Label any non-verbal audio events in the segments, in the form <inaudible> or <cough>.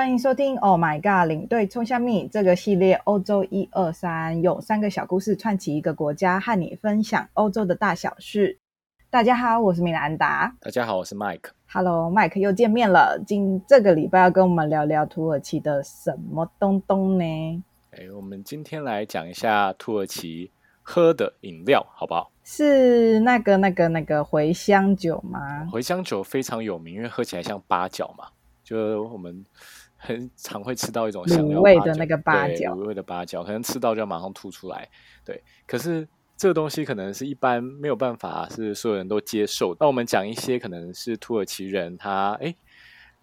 欢迎收听《Oh My God》领队冲虾米这个系列，欧洲一二三，用三个小故事串起一个国家，和你分享欧洲的大小事。大家好，我是米兰达。大家好，我是 Mike。Hello，Mike 又见面了。今这个礼拜要跟我们聊聊土耳其的什么东东呢？哎，我们今天来讲一下土耳其喝的饮料，好不好？是那个、那个、那个茴香酒吗？茴香酒非常有名，因为喝起来像八角嘛，就我们。很常会吃到一种卤味的那个八角，卤味的八角，可能吃到就要马上吐出来。对，可是这个东西可能是一般没有办法是所有人都接受。那我们讲一些可能是土耳其人他哎，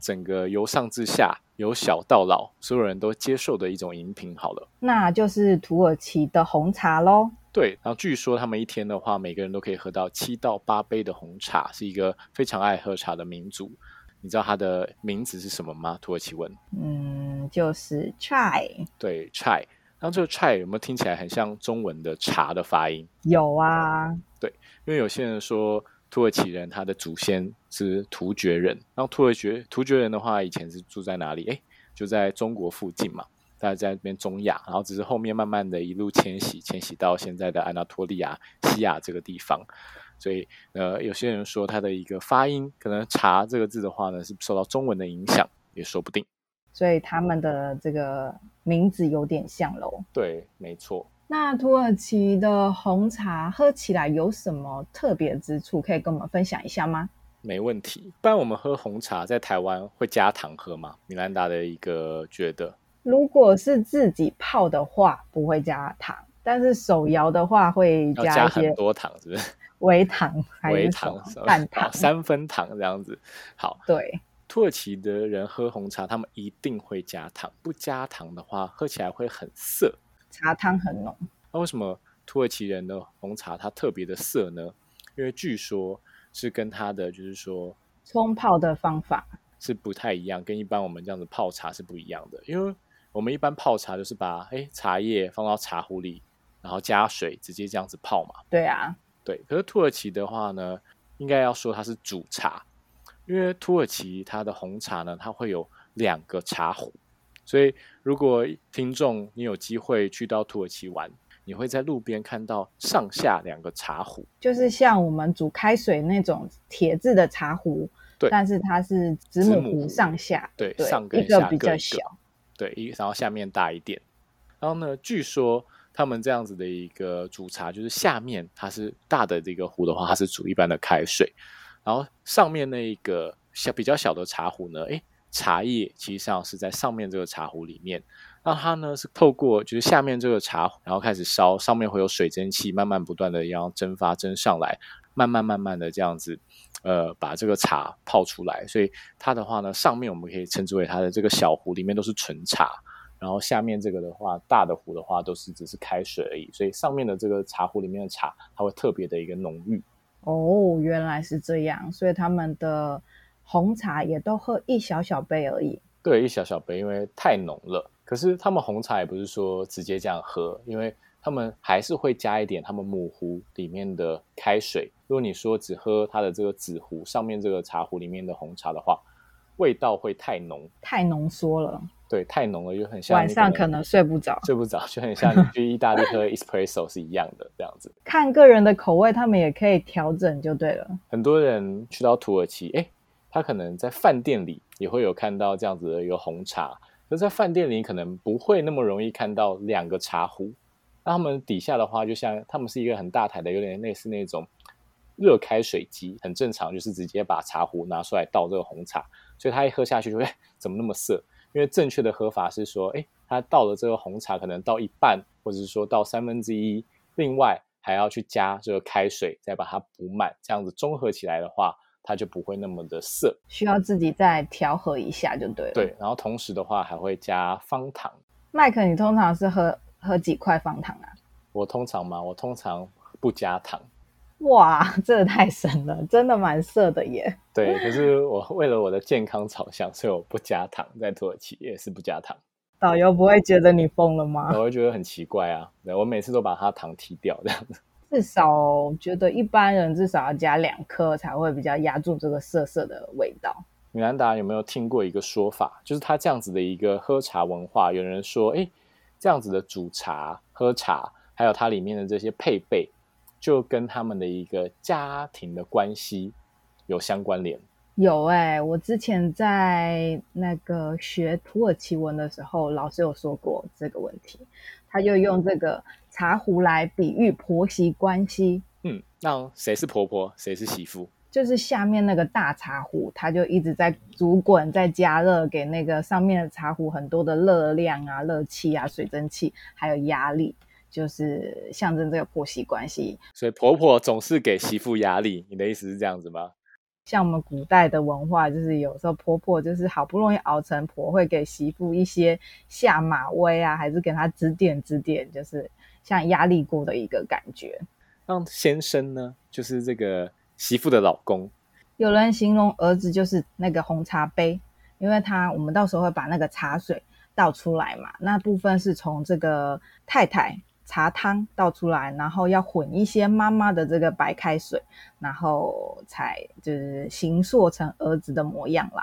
整个由上至下，由小到老，所有人都接受的一种饮品。好了，那就是土耳其的红茶喽。对，然后据说他们一天的话，每个人都可以喝到七到八杯的红茶，是一个非常爱喝茶的民族。你知道它的名字是什么吗？土耳其文，嗯，就是 chai。对，chai。然后这个 chai 有没有听起来很像中文的茶的发音？有啊。对，因为有些人说土耳其人他的祖先是突厥人，然后土耳其突厥人的话以前是住在哪里？诶，就在中国附近嘛，大家在那边中亚，然后只是后面慢慢的一路迁徙，迁徙到现在的安纳托利亚、西亚这个地方。所以，呃，有些人说它的一个发音，可能“茶”这个字的话呢，是受到中文的影响，也说不定。所以他们的这个名字有点像喽。对，没错。那土耳其的红茶喝起来有什么特别之处？可以跟我们分享一下吗？没问题。不然我们喝红茶在台湾会加糖喝吗？米兰达的一个觉得，如果是自己泡的话，不会加糖，但是手摇的话会加一些，加很多糖，是不是？微糖还是半糖、三分糖这样子。好，对，土耳其的人喝红茶，他们一定会加糖。不加糖的话，喝起来会很涩，茶汤很浓。那为什么土耳其人的红茶它特别的涩呢？因为据说是跟它的就是说冲泡的方法是不太一样，跟一般我们这样子泡茶是不一样的。因为我们一般泡茶就是把哎茶叶放到茶壶里，然后加水直接这样子泡嘛。对啊。对，可是土耳其的话呢，应该要说它是煮茶，因为土耳其它的红茶呢，它会有两个茶壶，所以如果听众你有机会去到土耳其玩，你会在路边看到上下两个茶壶，就是像我们煮开水那种铁制的茶壶，对，但是它是子母壶上下，对，对，上跟下一个比较小，对，一然后下面大一点，然后呢，据说。他们这样子的一个煮茶，就是下面它是大的这个壶的话，它是煮一般的开水，然后上面那一个小比较小的茶壶呢，诶，茶叶其实上是在上面这个茶壶里面，那它呢是透过就是下面这个茶壶，然后开始烧，上面会有水蒸气慢慢不断的要蒸发蒸上来，慢慢慢慢的这样子，呃，把这个茶泡出来，所以它的话呢，上面我们可以称之为它的这个小壶里面都是纯茶。然后下面这个的话，大的壶的话都是只是开水而已，所以上面的这个茶壶里面的茶，它会特别的一个浓郁。哦，原来是这样，所以他们的红茶也都喝一小小杯而已。对，一小小杯，因为太浓了。可是他们红茶也不是说直接这样喝，因为他们还是会加一点他们母壶里面的开水。如果你说只喝它的这个子壶上面这个茶壶里面的红茶的话，味道会太浓，太浓缩了。对，太浓了，就很像晚上可能睡不着，睡不着，就很像你去意大利喝 <laughs> espresso 是一样的这样子。看个人的口味，他们也可以调整就对了。很多人去到土耳其，哎，他可能在饭店里也会有看到这样子的一个红茶，可在饭店里可能不会那么容易看到两个茶壶。那他们底下的话，就像他们是一个很大台的，有点类似那种热开水机，很正常，就是直接把茶壶拿出来倒这个红茶，所以他一喝下去就会怎么那么涩。因为正确的喝法是说，哎，他倒了这个红茶，可能倒一半，或者是说倒三分之一，另外还要去加这个开水，再把它补满，这样子综合起来的话，它就不会那么的涩。需要自己再调和一下就对了。对，然后同时的话还会加方糖。麦克，你通常是喝喝几块方糖啊？我通常嘛，我通常不加糖。哇，这个太神了，真的蛮涩的耶。对，可是我为了我的健康着想，所以我不加糖，在土耳其也是不加糖。导游不会觉得你疯了吗？我会觉得很奇怪啊。对，我每次都把它糖踢掉，这样子。<laughs> 至少觉得一般人至少要加两颗才会比较压住这个涩涩的味道。米兰达有没有听过一个说法，就是他这样子的一个喝茶文化，有人说，哎，这样子的煮茶、喝茶，还有它里面的这些配备，就跟他们的一个家庭的关系有相关联。有哎、欸，我之前在那个学土耳其文的时候，老师有说过这个问题，他就用这个茶壶来比喻婆媳关系。嗯，那谁是婆婆，谁是媳妇？就是下面那个大茶壶，它就一直在煮滚，在加热，给那个上面的茶壶很多的热量啊、热气啊、水蒸气，还有压力，就是象征这个婆媳关系。所以婆婆总是给媳妇压力，你的意思是这样子吗？像我们古代的文化，就是有时候婆婆就是好不容易熬成婆，会给媳妇一些下马威啊，还是给她指点指点，就是像压力锅的一个感觉。那先生呢，就是这个。媳妇的老公，有人形容儿子就是那个红茶杯，因为他我们到时候会把那个茶水倒出来嘛，那部分是从这个太太茶汤倒出来，然后要混一些妈妈的这个白开水，然后才就是形塑成儿子的模样啦。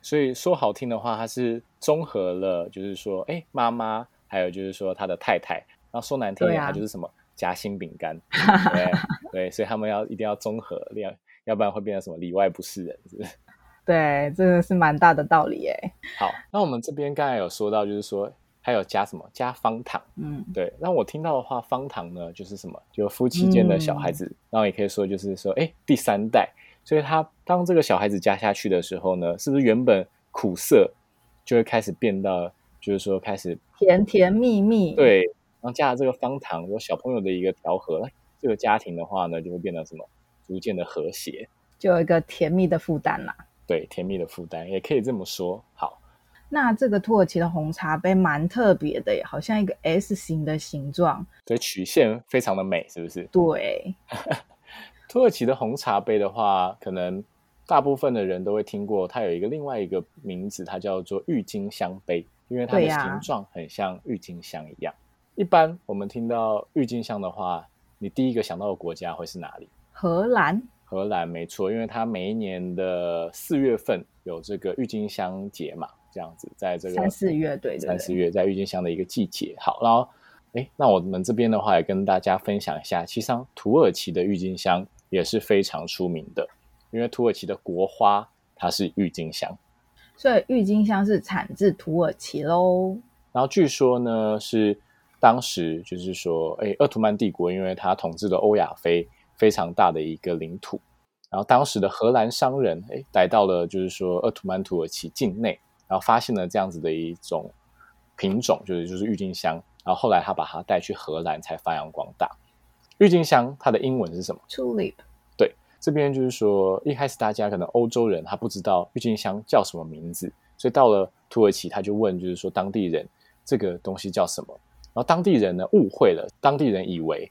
所以说好听的话，他是综合了，就是说，哎，妈妈，还有就是说他的太太，然后说难听点，他就是什么？夹心饼干，<laughs> 对对，所以他们要一定要综合，要要不然会变成什么里外不是人，是不是？<laughs> 对，这个是蛮大的道理耶。好，那我们这边刚才有说到，就是说还有加什么？加方糖。嗯，对。那我听到的话，方糖呢，就是什么？就夫妻间的小孩子，嗯、然后也可以说就是说，哎，第三代。所以他当这个小孩子加下去的时候呢，是不是原本苦涩就会开始变到，就是说开始甜甜蜜蜜？对。然后加了这个方糖，有小朋友的一个调和，这个家庭的话呢，就会变得什么？逐渐的和谐，就有一个甜蜜的负担啦。对，甜蜜的负担也可以这么说。好，那这个土耳其的红茶杯蛮特别的耶，好像一个 S 型的形状，对，曲线非常的美，是不是？对，<laughs> 土耳其的红茶杯的话，可能大部分的人都会听过，它有一个另外一个名字，它叫做郁金香杯，因为它的形状很像郁金香一样。一般我们听到郁金香的话，你第一个想到的国家会是哪里？荷兰。荷兰没错，因为它每一年的四月份有这个郁金香节嘛，这样子，在这个三四月，对，三四月在郁金香的一个季节。好，然后，哎，那我们这边的话也跟大家分享一下，其实土耳其的郁金香也是非常出名的，因为土耳其的国花它是郁金香，所以郁金香是产自土耳其喽。然后据说呢是。当时就是说，哎，鄂图曼帝国因为它统治了欧亚非非常大的一个领土，然后当时的荷兰商人哎来到了就是说鄂图曼土耳其境内，然后发现了这样子的一种品种，就是就是郁金香，然后后来他把它带去荷兰才发扬光大。郁金香它的英文是什么？Tulip。对，这边就是说一开始大家可能欧洲人他不知道郁金香叫什么名字，所以到了土耳其他就问，就是说当地人这个东西叫什么？然后当地人呢误会了，当地人以为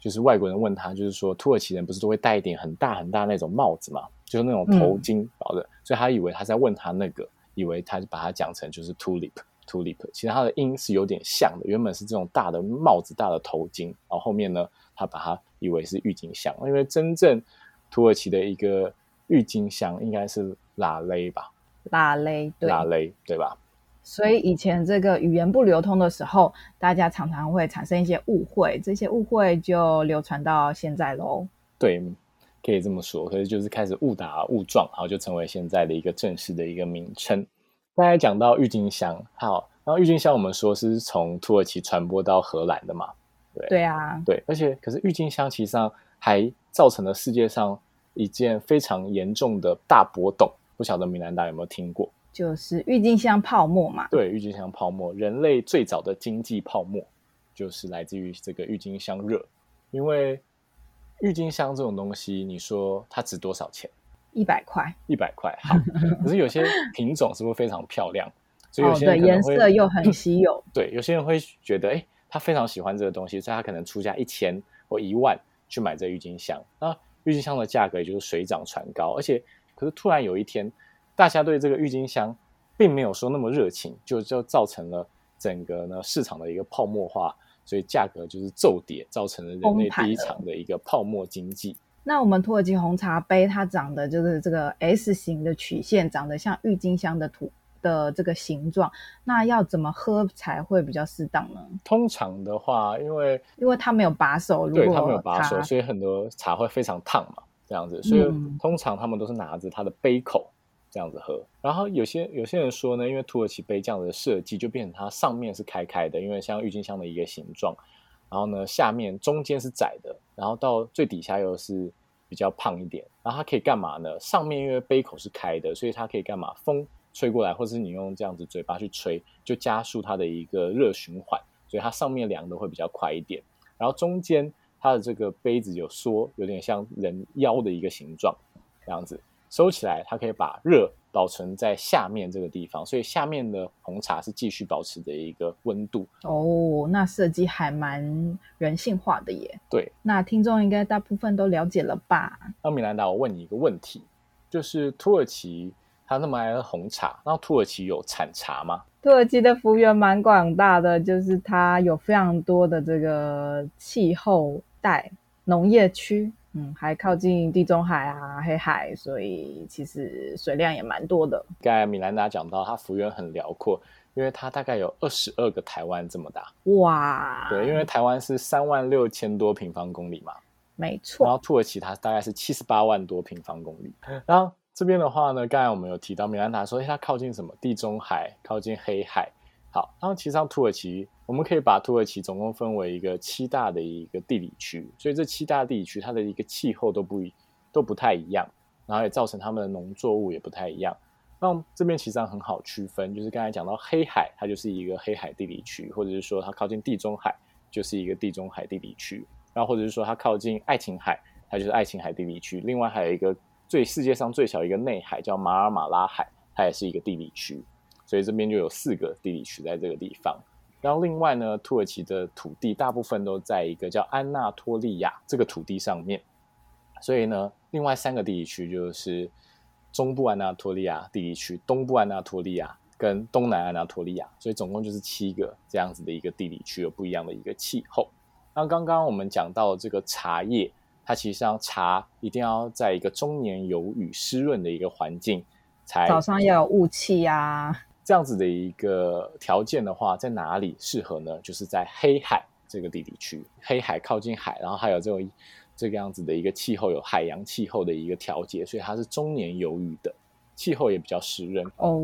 就是外国人问他，就是说土耳其人不是都会戴一顶很大很大那种帽子嘛，就是那种头巾搞的，嗯、所以他以为他在问他那个，以为他就把它讲成就是 tulip tulip，其实它的音是有点像的，原本是这种大的帽子、大的头巾，然后后面呢，他把它以为是郁金香，因为真正土耳其的一个郁金香应该是拉蕾吧，拉蕾，对，拉蕾，对吧？所以以前这个语言不流通的时候，大家常常会产生一些误会，这些误会就流传到现在喽。对，可以这么说。可是就是开始误打误撞，然后就成为现在的一个正式的一个名称。刚才讲到郁金香，好，然后郁金香我们说是从土耳其传播到荷兰的嘛？对，对啊，对。而且可是郁金香其实上还造成了世界上一件非常严重的大波动，不晓得米兰达有没有听过？就是郁金香泡沫嘛？对，郁金香泡沫，人类最早的经济泡沫就是来自于这个郁金香热。因为郁金香这种东西，你说它值多少钱？一百块。一百块，好。<laughs> 可是有些品种是不是非常漂亮？所以有些人哦，对，颜色又很稀有。<coughs> 对，有些人会觉得，哎，他非常喜欢这个东西，所以他可能出价一千或一万去买这郁金香。那郁金香的价格也就是水涨船高，而且可是突然有一天。大家对这个郁金香并没有说那么热情，就就造成了整个呢市场的一个泡沫化，所以价格就是骤跌，造成了人类第一场的一个泡沫经济。那我们土耳其红茶杯，它长的就是这个 S 型的曲线，长得像郁金香的土的这个形状。那要怎么喝才会比较适当呢？通常的话，因为因为它没有把手，如果对，它没有把手，所以很多茶会非常烫嘛，这样子。所以通常他们都是拿着它的杯口这样子喝。嗯、然后有些有些人说呢，因为土耳其杯这样的设计，就变成它上面是开开的，因为像郁金香的一个形状。然后呢，下面中间是窄的，然后到最底下又是比较胖一点。然后它可以干嘛呢？上面因为杯口是开的，所以它可以干嘛？风吹过来，或是你用这样子嘴巴去吹，就加速它的一个热循环，所以它上面凉的会比较快一点。然后中间它的这个杯子有缩，有点像人腰的一个形状，这样子收起来，它可以把热。保存在下面这个地方，所以下面的红茶是继续保持的一个温度哦。那设计还蛮人性化的耶。对，那听众应该大部分都了解了吧？那米兰达，我问你一个问题，就是土耳其它那么爱喝红茶，那土耳其有产茶吗？土耳其的幅员蛮广大的，就是它有非常多的这个气候带农业区。嗯，还靠近地中海啊、黑海，所以其实水量也蛮多的。刚才米兰达讲到，它幅员很辽阔，因为它大概有二十二个台湾这么大。哇！对，因为台湾是三万六千多平方公里嘛，没错。然后土耳其它大概是七十八万多平方公里。然后这边的话呢，刚才我们有提到，米兰达说，它靠近什么？地中海，靠近黑海。好，然后其实上土耳其，我们可以把土耳其总共分为一个七大的一个地理区，所以这七大地理区它的一个气候都不一都不太一样，然后也造成他们的农作物也不太一样。那这边其实上很好区分，就是刚才讲到黑海，它就是一个黑海地理区，或者是说它靠近地中海，就是一个地中海地理区，然后或者是说它靠近爱琴海，它就是爱琴海地理区。另外还有一个最世界上最小一个内海叫马尔马拉海，它也是一个地理区。所以这边就有四个地理区在这个地方，然后另外呢，土耳其的土地大部分都在一个叫安纳托利亚这个土地上面，所以呢，另外三个地理区就是中部安纳托利亚地理区、东部安纳托利亚跟东南安纳托利亚，所以总共就是七个这样子的一个地理区，有不一样的一个气候。那刚刚我们讲到这个茶叶，它其实上茶一定要在一个终年有雨湿润的一个环境，才早上要有雾气啊。这样子的一个条件的话，在哪里适合呢？就是在黑海这个地理区，黑海靠近海，然后还有这种这个样子的一个气候，有海洋气候的一个调节，所以它是终年有雨的，气候也比较湿润。哦，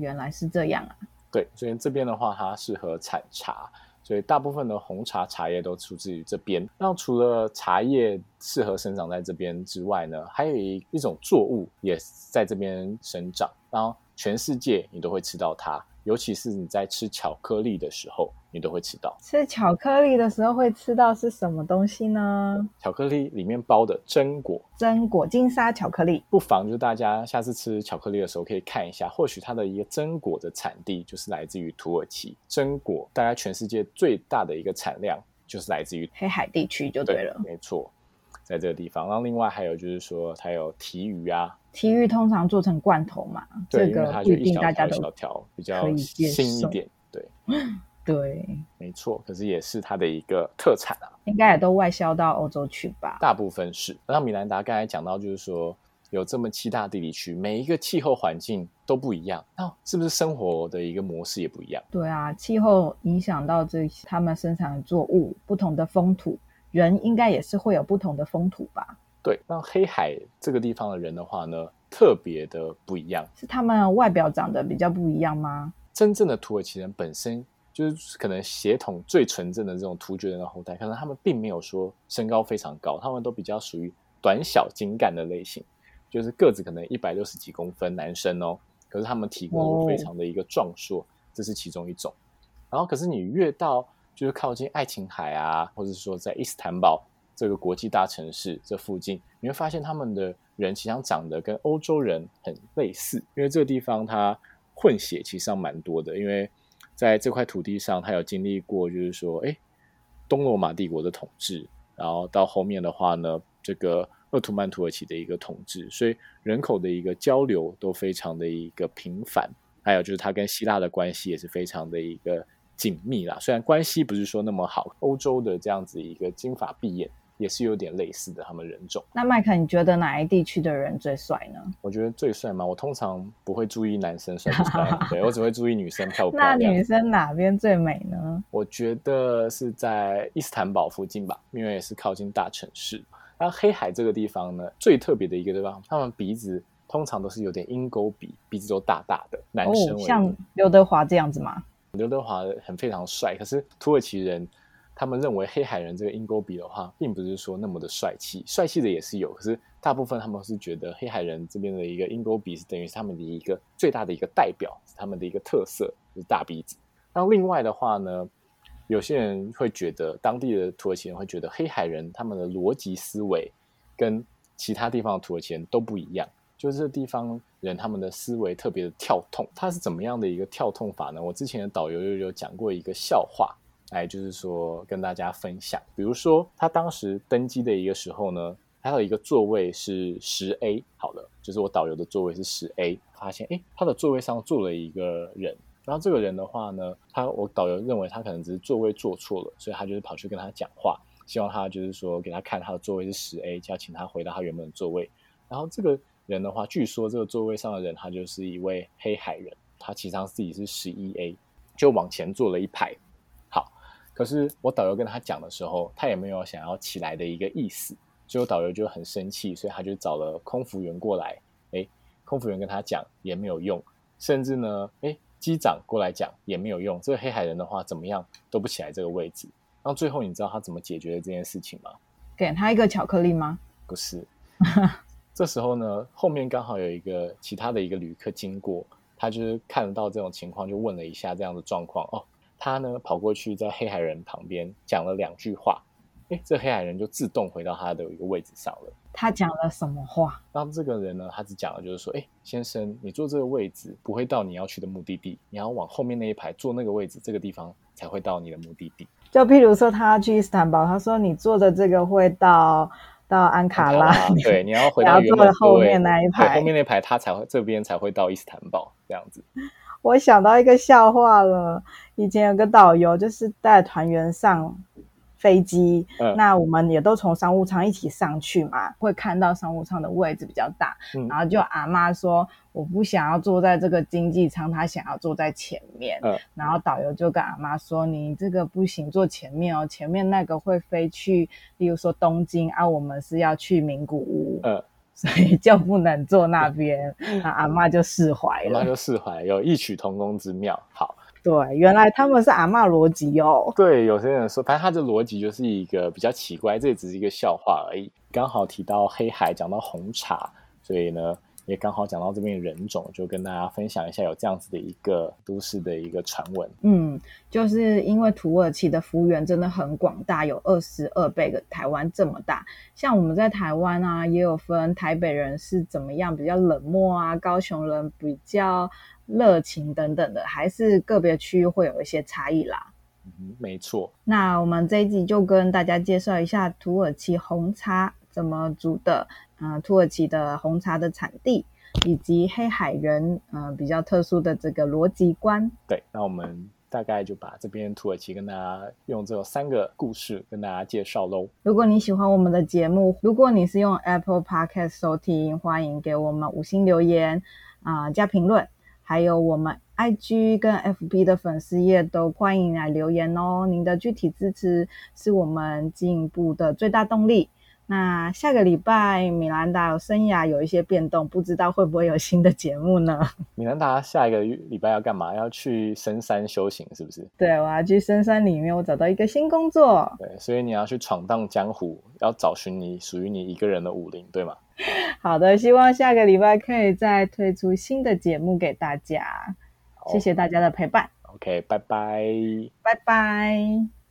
原来是这样啊。对，所以这边的话，它适合产茶，所以大部分的红茶茶叶都出自于这边。那除了茶叶适合生长在这边之外呢，还有一一种作物也在这边生长，然后。全世界你都会吃到它，尤其是你在吃巧克力的时候，你都会吃到。吃巧克力的时候会吃到是什么东西呢？巧克力里面包的榛果，榛果金沙巧克力。不妨就大家下次吃巧克力的时候可以看一下，或许它的一个榛果的产地就是来自于土耳其。榛果大概全世界最大的一个产量就是来自于黑海地区，就对了。对，没错，在这个地方。然后另外还有就是说，它有提鱼啊。提鱼通常做成罐头嘛，对，这个不一定大家都比较新一点，对，<laughs> 对，没错。可是也是它的一个特产啊，应该也都外销到欧洲去吧？大部分是。那米兰达刚才讲到，就是说有这么七大地理区，每一个气候环境都不一样，那是不是生活的一个模式也不一样？对啊，气候影响到这些他们生产的作物，不同的风土，人应该也是会有不同的风土吧？对，那黑海这个地方的人的话呢，特别的不一样，是他们外表长得比较不一样吗？真正的土耳其人本身就是可能血统最纯正的这种突厥人的后代，可能他们并没有说身高非常高，他们都比较属于短小精干的类型，就是个子可能一百六十几公分，男生哦，可是他们体格非常的一个壮硕，哦，这是其中一种。然后，可是你越到就是靠近爱琴海啊，或者说在伊斯坦堡。这个国际大城市这附近，你会发现他们的人其实上长得跟欧洲人很类似，因为这个地方它混血其实上蛮多的，因为在这块土地上，它有经历过就是说，哎，东罗马帝国的统治，然后到后面的话呢，这个鄂图曼土耳其的一个统治，所以人口的一个交流都非常的一个频繁，还有就是它跟希腊的关系也是非常的一个紧密啦。虽然关系不是说那么好，欧洲的这样子一个金发碧眼。也是有点类似的，他们人种。那麦克，你觉得哪一地区的人最帅呢？我觉得最帅嘛，我通常不会注意男生帅不帅，<laughs> 对，我只会注意女生漂不漂亮。那女生哪边最美呢？我觉得是在伊斯坦堡附近吧，因为也是靠近大城市。那黑海这个地方呢，最特别的一个地方，他们鼻子通常都是有点鹰钩鼻，鼻子都大大的，男生、哦、像刘德华这样子吗？刘德华很非常帅，可是土耳其人他们认为黑海人这个鹰钩鼻的话，并不是说那么的帅气，帅气的也是有，可是大部分他们是觉得黑海人这边的一个鹰钩鼻是等于是他们的一个最大的一个代表，是他们的一个特色，就是大鼻子。那另外的话呢，有些人会觉得当地的土耳其人会觉得黑海人他们的逻辑思维跟其他地方的土耳其人都不一样。就是这地方人，他们的思维特别的跳痛，他是怎么样的一个跳痛法呢？我之前的导游就有讲过一个笑话，哎，就是说跟大家分享。比如说他当时登机的一个时候呢，他有一个座位是十 A，好了，就是我导游的座位是十 A，发现哎，他的座位上坐了一个人，然后这个人的话呢，他我导游认为他可能只是座位坐错了，所以他就是跑去跟他讲话，希望他就是说给他看他的座位是十 A，就要请他回到他原本的座位，然后这个。人的话，据说这个座位上的人，他就是一位黑海人，他其实他自己是十一 A，就往前坐了一排。好，可是我导游跟他讲的时候，他也没有想要起来的一个意思，所以我导游就很生气，所以他就找了空服员过来。诶，空服员跟他讲也没有用，甚至呢，诶，机长过来讲也没有用。这个黑海人的话，怎么样都不起来这个位置。然后最后，你知道他怎么解决的这件事情吗？给他一个巧克力吗？不是。<laughs> 这时候呢，后面刚好有一个其他的一个旅客经过，他就是看得到这种情况，就问了一下这样的状况。哦，他呢跑过去在黑海人旁边讲了两句话，诶，这黑海人就自动回到他的一个位置上了。他讲了什么话？那这个人呢，他只讲了就是说，诶，先生，你坐这个位置不会到你要去的目的地，你要往后面那一排坐那个位置，这个地方才会到你的目的地。就譬如说，他要去伊斯坦堡，他说你坐的这个会到。到安卡拉，卡拉，对，你要回到原本后面那一排，后面那排他才会这边才会到伊斯坦堡这样子。<laughs> 我想到一个笑话了，以前有个导游就是带团员上。飞机，嗯，那我们也都从商务舱一起上去嘛，会看到商务舱的位置比较大，嗯，然后就阿妈说我不想要坐在这个经济舱，她想要坐在前面，嗯，然后导游就跟阿妈说，你这个不行，坐前面哦，前面那个会飞去，例如说东京啊，我们是要去名古屋，嗯，所以就不能坐那边，嗯，那阿妈就释怀了，阿妈就释怀，有异曲同工之妙，好。对，原来他们是阿嬷逻辑哦。对，有些人说，反正他的逻辑就是一个比较奇怪，这也只是一个笑话而已。刚好提到黑海，讲到红茶，所以呢，也刚好讲到这边的人种，就跟大家分享一下有这样子的一个都市的一个传闻。嗯，就是因为土耳其的幅员真的很广大，有二十二倍的台湾这么大。像我们在台湾啊，也有分台北人是怎么样比较冷漠啊，高雄人比较。热情等等的，还是个别区域会有一些差异啦。嗯，没错。那我们这一集就跟大家介绍一下土耳其红茶怎么煮的，嗯、呃，土耳其的红茶的产地，以及黑海人，嗯、呃，比较特殊的这个逻辑观。对，那我们大概就把这边土耳其跟大家用这三个故事跟大家介绍喽。如果你喜欢我们的节目，如果你是用 Apple Podcast 收听，欢迎给我们五星留言啊、呃，加评论。还有我们 IG 跟 FB 的粉丝页都欢迎来留言哦，您的具体支持是我们进步的最大动力。那下个礼拜米兰达生涯有一些变动，不知道会不会有新的节目呢？<laughs> 米兰达下一个礼拜要干嘛？要去深山修行是不是？对，我要去深山里面，我找到一个新工作。对，所以你要去闯荡江湖，要找寻你属于你一个人的武林，对吗？<laughs> 好的，希望下个礼拜可以再推出新的节目给大家。谢谢大家的陪伴。OK，拜拜，拜拜。